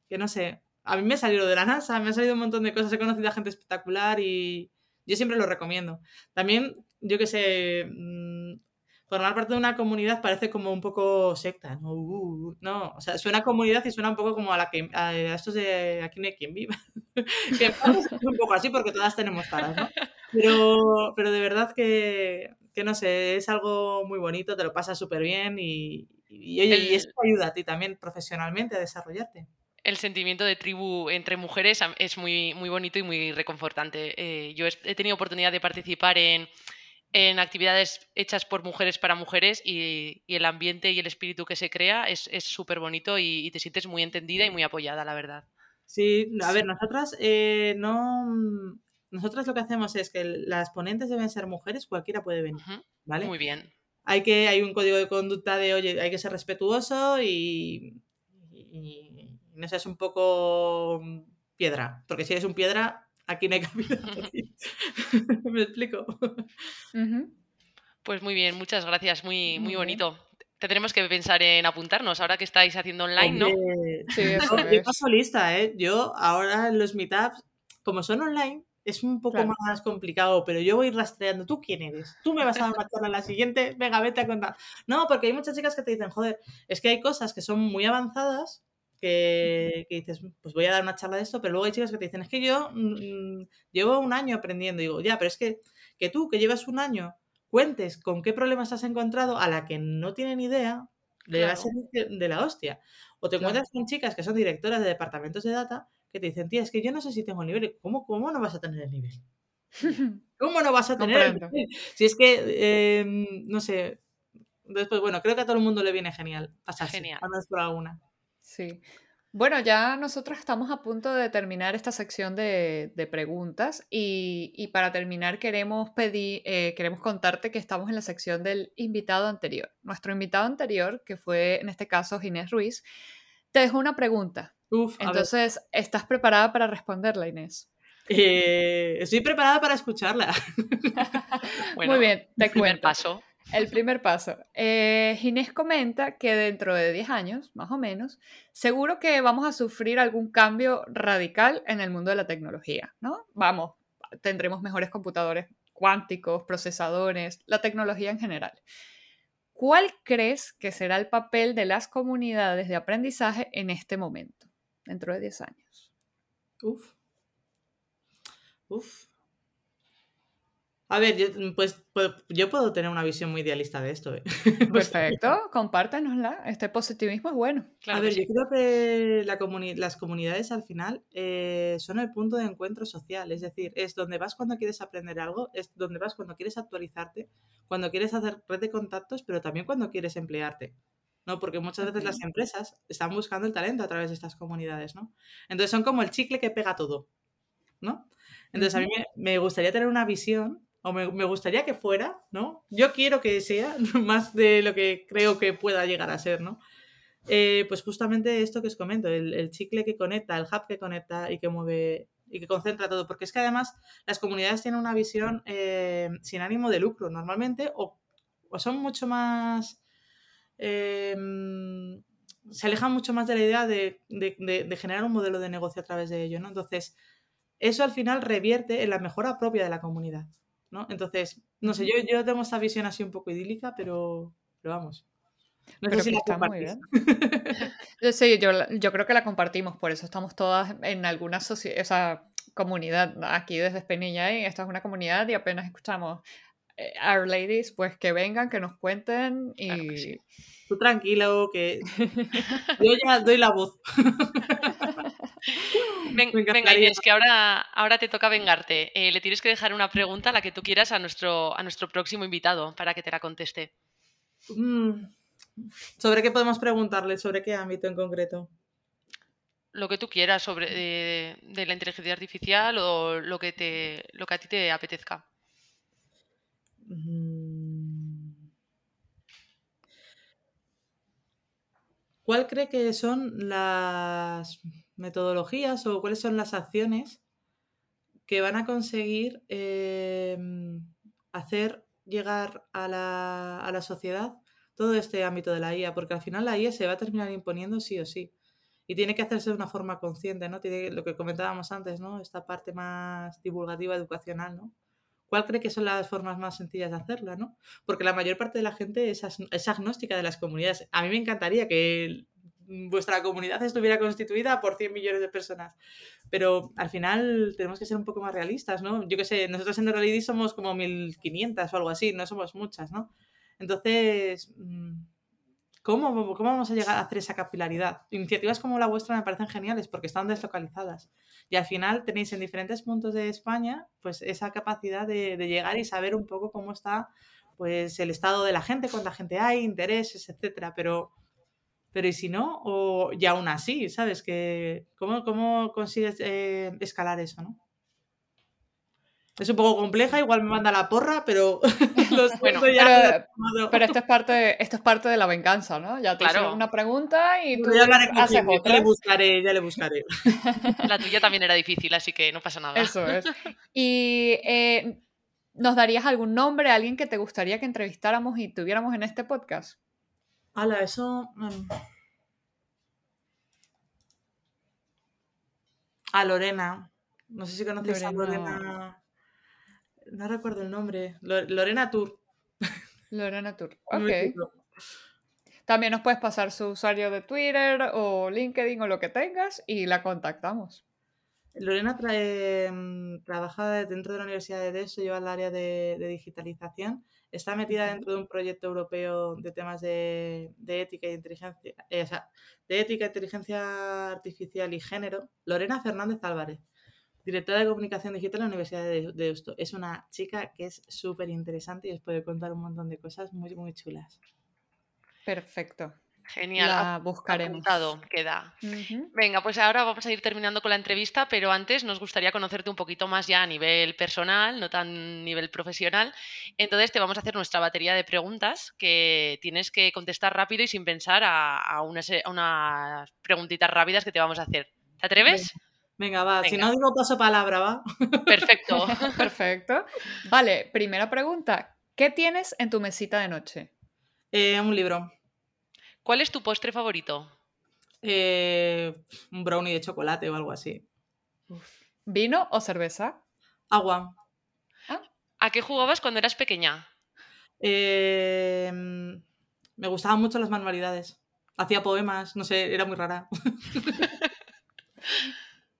que no sé, a mí me ha salido de la NASA, me ha salido un montón de cosas, he conocido a gente espectacular y yo siempre lo recomiendo. También, yo que sé, mm, formar parte de una comunidad parece como un poco secta, ¿no? Uh, uh, no, o sea, suena comunidad y suena un poco como a la que a estos de aquí no hay quien viva. [LAUGHS] que es un poco así porque todas tenemos caras, ¿no? Pero, pero de verdad que, que, no sé, es algo muy bonito, te lo pasas súper bien y, y, y, y eso te ayuda a ti también profesionalmente a desarrollarte el sentimiento de tribu entre mujeres es muy, muy bonito y muy reconfortante. Eh, yo he tenido oportunidad de participar en, actividades hechas por mujeres para mujeres y, el ambiente y el espíritu que se crea es súper bonito y, te sientes muy entendida y muy apoyada, la verdad. Sí, a ver, nosotras eh, no... Nosotras lo que hacemos es que las ponentes deben ser mujeres, cualquiera puede venir, ¿vale? Muy bien. Hay que, hay un código de conducta de, oye, hay que ser respetuoso y no seas un poco mm, piedra, porque si eres un piedra, aquí no hay cabida. [LAUGHS] [LAUGHS] ¿Me explico? Pues muy bien, muchas gracias, muy, muy bonito. Tendremos que pensar en apuntarnos ahora que estáis haciendo online, ¿no? [LAUGHS] Sí, eso Yo paso lista, ¿eh? Yo ahora en los meetups, como son online, es un poco más complicado, pero yo voy rastreando. ¿Tú quién eres? ¿Tú me vas a charla a la siguiente? Venga, vete a contar. No, porque hay muchas chicas que te dicen, joder, es que hay cosas que son muy avanzadas que, dices, pues voy a dar una charla de esto, pero luego hay chicas que te dicen, es que yo mm, llevo un año aprendiendo. Y digo, ya, pero es que, que tú, que llevas un año, cuentes con qué problemas has encontrado a la que no tienen idea, le va a ser de la hostia. O te encuentras con chicas que son directoras de departamentos de data que te dicen, tía, es que yo no sé si tengo el nivel. ¿Cómo, cómo no vas a tener el nivel? [LAUGHS] ¿Cómo no vas a tener el nivel? Si es que, em, no sé. Después, bueno, creo que a todo el mundo le viene genial pasarse. Genial. A por alguna. Sí. Bueno, ya nosotros estamos a punto de terminar esta sección de, preguntas y, para terminar queremos pedir, eh, queremos contarte que estamos en la sección del invitado anterior. Nuestro invitado anterior, que fue en este caso Ginés Ruiz, te dejó una pregunta. Entonces, ¿estás preparada para responderla, Inés? Eh, estoy preparada para escucharla. [LAUGHS] [LAUGHS] Muy bien, te cuento. paso. El primer paso. Eh, Ginés comenta que dentro de 10 años, más o menos, seguro que vamos a sufrir algún cambio radical en el mundo de la tecnología, ¿no? Vamos, tendremos mejores computadores cuánticos, procesadores, la tecnología en general. ¿Cuál crees que será el papel de las comunidades de aprendizaje en este momento, dentro de 10 años? Uf. Uf. A ver, yo, mm, pues, pues, yo puedo tener una visión muy idealista de esto. ¿eh? [LAUGHS] Perfecto, compártanosla. Este positivismo es bueno. a ver, yo creo que la las comunidades al final eh, son el punto de encuentro social. Es decir, es donde vas cuando quieres aprender algo, es donde vas cuando quieres actualizarte, cuando quieres hacer red de contactos, pero también cuando quieres emplearte. ¿no? Porque muchas veces las empresas están buscando el talento a través de estas comunidades, ¿no? Entonces son como el chicle que pega todo, ¿no? Entonces a mí me gustaría tener una visión o me, gustaría que fuera, ¿no? Yo quiero que sea [LAUGHS] más de lo que creo que pueda llegar a ser, ¿no? Eh, pues justamente esto que os comento, el, chicle que conecta, el hub que conecta y que mueve y que concentra todo, porque es que además las comunidades tienen una visión eh, sin ánimo de lucro normalmente o, son mucho más... Eh, se alejan mucho más de la idea de, de, generar un modelo de negocio a través de ello, ¿no? Entonces, eso al final revierte en la mejora propia de la comunidad. ¿No? Entonces, no sé, yo, yo tengo esta visión así un poco idílica, pero, vamos. No sé si la está muy bien. sí, yo, yo creo que la compartimos, por eso estamos todas en alguna esa comunidad aquí desde Espinilla y esta es una comunidad y apenas escuchamos eh, Our Ladies, pues que vengan, que nos cuenten y... Tú tranquilo, que [LAUGHS] yo ya doy la voz. [LAUGHS] [LAUGHS] venga, Inés, que ahora, ahora te toca vengarte. Eh, le tienes que dejar una pregunta, la que tú quieras, a nuestro, a nuestro próximo invitado para que te la conteste. Mm, ¿Sobre qué podemos preguntarle? ¿Sobre qué ámbito en concreto? Lo que tú quieras sobre de, la inteligencia artificial o lo que, te, lo que a ti te apetezca. Mm. ¿Cuál cree que son las metodologías o cuáles son las acciones que van a conseguir em, hacer llegar a la, a la, sociedad todo este ámbito de la IA, porque al final la IA se va a terminar imponiendo sí o sí. Y tiene que hacerse de una forma consciente, ¿no? Tiene lo que comentábamos antes, ¿no? Esta parte más divulgativa, educacional, ¿no? ¿Cuál cree que son las formas más sencillas de hacerla, ¿no? Porque la mayor parte de la gente es, es agnóstica de las comunidades. A mí me encantaría que vuestra comunidad estuviera constituida por 100 millones de personas. Pero al final tenemos que ser un poco más realistas, ¿no? Yo qué sé, nosotros en realidad somos como 1500 o algo así, no somos muchas, ¿no? Entonces, mm, ¿cómo, ¿cómo vamos a llegar a hacer esa capilaridad? Iniciativas como la vuestra me parecen geniales porque están deslocalizadas. Y al final tenéis en diferentes puntos de España pues esa capacidad de, de llegar y saber un poco cómo está pues el estado de la gente, cuánta gente hay, intereses, etcétera. Pero pero ¿y si no? O, y aún así, ¿sabes? Que, ¿cómo, ¿Cómo consigues eh, escalar eso, no? Es un poco compleja, igual me manda la porra, pero [LAUGHS] [LAUGHS] bueno, pero, pero, esto es parte esto es parte de la venganza, ¿no? Ya te claro. una pregunta y tú ya haces Ya le buscaré, ya le buscaré. [LAUGHS] La tuya también era difícil, así que no pasa nada. Eso es. Y eh, ¿nos darías algún nombre, alguien que te gustaría que entrevistáramos y tuviéramos en este podcast? Hala, eso. A Lorena. No sé si conoces a Lorena- Lorena. No recuerdo el nombre. Lo- Lorena Tour. Lorena Tour. [LAUGHS] Ok. También nos puedes pasar su usuario de Twitter o LinkedIn o lo que tengas y la contactamos. Lorena trae, mm, trabaja dentro de la Universidad de Deusto, lleva el área de, de digitalización. Está metida dentro de un proyecto europeo de temas de, de ética e inteligencia, eh, o sea, de ética, inteligencia artificial y género. Lorena Fernández Álvarez, directora de comunicación digital en la Universidad de de. Es una chica que es súper interesante y os puede contar un montón de cosas muy, muy chulas. Perfecto. Genial. La buscaremos. apuntado queda. Venga, pues ahora vamos a ir terminando con la entrevista, pero antes nos gustaría conocerte un poquito más ya a nivel personal, no tan nivel profesional. Entonces te vamos a hacer nuestra batería de preguntas que tienes que contestar rápido y sin pensar a, a unas, a unas preguntitas rápidas que te vamos a hacer. ¿Te atreves? Venga, va. Si no digo paso palabra, va. Perfecto. [LAUGHS] Perfecto. Vale, primera pregunta. ¿Qué tienes en tu mesita de noche? Eh, un libro. ¿Cuál es tu postre favorito? Eh, un brownie de chocolate o algo así. ¿Vino o cerveza? Agua. ¿A qué jugabas cuando eras pequeña? Eh, me gustaban mucho las manualidades. Hacía poemas, no sé, era muy rara. [LAUGHS]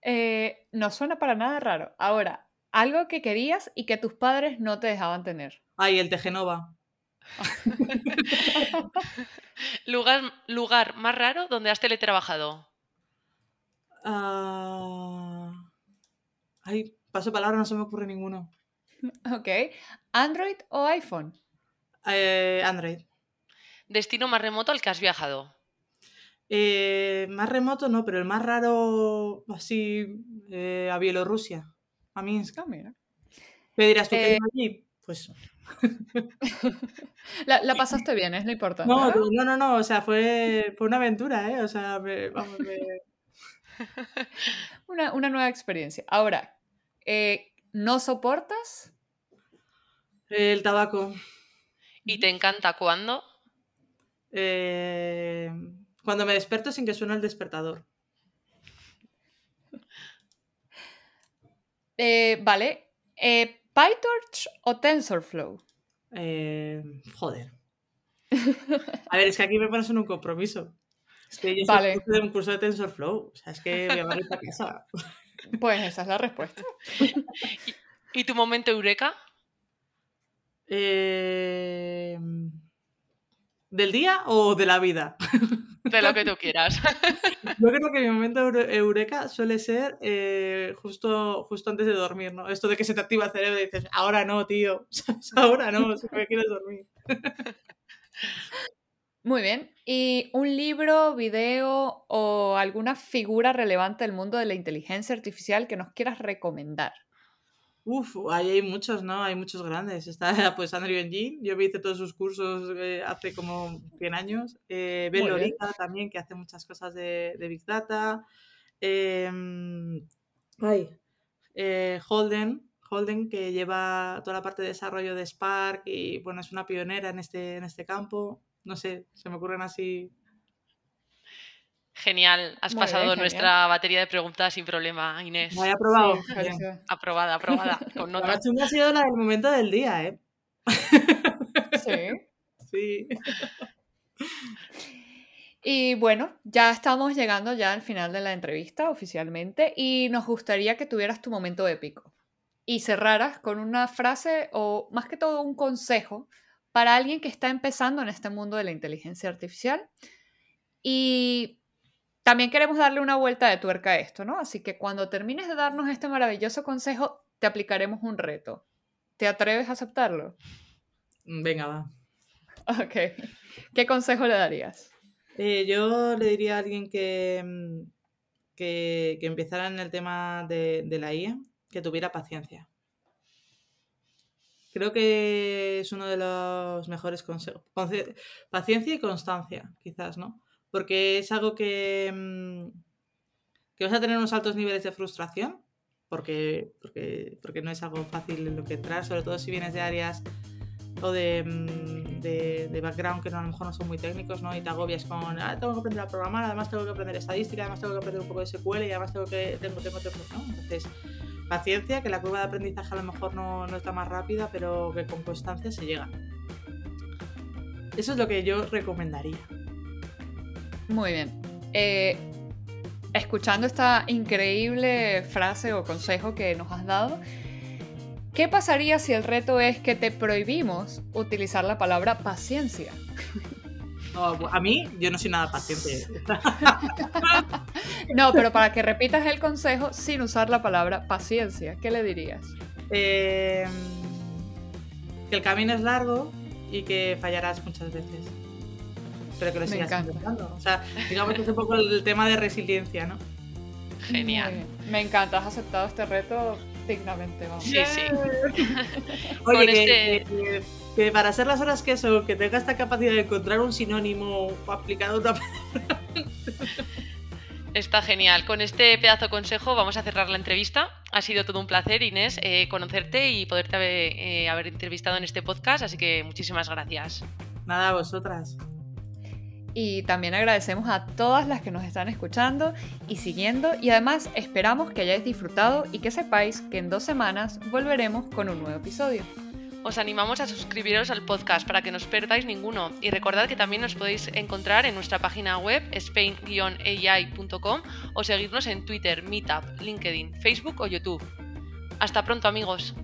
Eh, no suena para nada raro. Ahora, algo que querías y que tus padres no te dejaban tener. Ay, el Tejenova. [LAUGHS] ¿Lugar, lugar más raro donde has teletrabajado? Ah, Ay, paso palabra, no se me ocurre ninguno. Ok. ¿Android o iPhone? Eh, Android. ¿Destino más remoto al que has viajado? Eh, más remoto no, pero el más raro, así, eh, a Bielorrusia. A Minsk. Ah, mira. ¿Qué dirás tú que allí? Pues [LAUGHS] La, la pasaste bien, es lo importante. no, ¿no? no, no, no, o sea, fue, fue una aventura, ¿eh? O sea, me- vamos, me- [LAUGHS] Una, una nueva experiencia. Ahora, eh, ¿no soportas? el tabaco. ¿Y te encanta cuándo? Eh, cuando me desperto sin que suene el despertador. Eh, vale. Eh, ¿PyTorch o TensorFlow? Eh, joder. [LAUGHS] A ver, es que aquí me pones en un compromiso. Es que yo Vale. soy curso de un curso de TensorFlow. O sea, es que voy a barrer para [LAUGHS] casa. Pues esa es la respuesta. [LAUGHS] ¿Y tu momento eureka? Eh, ¿Del día o de la vida? [LAUGHS] De lo que tú quieras. [LAUGHS] Yo creo que mi momento eure- eureka suele ser eh, justo, justo antes de dormir, ¿no? Esto de que se te activa el cerebro y dices, ahora no, tío. [LAUGHS] Ahora no, si me quieres dormir. Muy bien. ¿Y un libro, video o alguna figura relevante del mundo de la inteligencia artificial que nos quieras recomendar? Uf, ahí hay muchos, ¿no? Hay muchos grandes. Está [LAUGHS] pues Andrew Engine, yo me hice todos sus cursos eh, hace como 100 años. Eh, Ben también, que hace muchas cosas de, de Big Data. Em, ay, eh, Holden, Holden, que lleva toda la parte de desarrollo de Spark y bueno, es una pionera en este, en este campo. No sé, se me ocurren así. Genial. Has Muy pasado bien, genial. nuestra batería de preguntas sin problema, Inés. Me había probado. Sí, Aprobada, aprobada. [LAUGHS] Con La nota. más chunga ha sido la del momento del día, ¿eh? sí. [LAUGHS] Sí. [LAUGHS] Y bueno, ya estamos llegando ya al final de la entrevista oficialmente y nos gustaría que tuvieras tu momento épico y cerraras con una frase o más que todo un consejo para alguien que está empezando en este mundo de la inteligencia artificial. Y también queremos darle una vuelta de tuerca a esto, ¿no? Así que cuando termines de darnos este maravilloso consejo, te aplicaremos un reto. ¿Te atreves a aceptarlo? Venga, va. [LAUGHS] Ok. ¿Qué consejo le darías? Eh, yo le diría a alguien que, mm, que, que empezara en el tema de, de la IA, que tuviera paciencia. Creo que es uno de los mejores consejos. Paciencia y constancia, quizás, ¿no? Porque es algo que, mm, que vas a tener unos altos niveles de frustración, porque, porque, porque no es algo fácil en lo que entrar, sobre todo si vienes de áreas o de, mm, de, de background que no, a lo mejor no son muy técnicos, ¿no? Y te agobias con, ah, tengo que aprender a programar, además tengo que aprender estadística, además tengo que aprender un poco de SQL y además tengo que, tengo, tengo, tengo, ¿no? Entonces, paciencia, que la curva de aprendizaje a lo mejor no, no está más rápida, pero que con constancia se llega. Eso es lo que yo recomendaría. Muy bien. Eh, escuchando esta increíble frase o consejo que nos has dado, ¿qué pasaría si el reto es que te prohibimos utilizar la palabra paciencia? a mí, yo no soy nada paciente. [LAUGHS] no, pero para que repitas el consejo sin usar la palabra paciencia, ¿qué le dirías? Eh, que el camino es largo y que fallarás muchas veces. Pero que lo sigas intentando. O sea, digamos que es un poco el tema de resiliencia, ¿no? Genial. Me encanta, has aceptado este reto dignamente. Vamos. Sí, sí. [LAUGHS] Oye, este que, para ser las horas que son, que tenga esta capacidad de encontrar un sinónimo aplicado a otra palabra. [LAUGHS] Está genial. Con este pedazo de consejo vamos a cerrar la entrevista. Ha sido todo un placer, Inés, eh, conocerte y poderte eh, haber, entrevistado en este podcast, así que muchísimas gracias. Nada, a vosotras. Y también agradecemos a todas las que nos están escuchando y siguiendo y además esperamos que hayáis disfrutado y que sepáis que en dos semanas volveremos con un nuevo episodio. Os animamos a suscribiros al podcast para que no os perdáis ninguno y recordad que también nos podéis encontrar en nuestra página web spain-ai.com o seguirnos en Twitter, Meetup, LinkedIn, Facebook o YouTube. Hasta pronto amigos.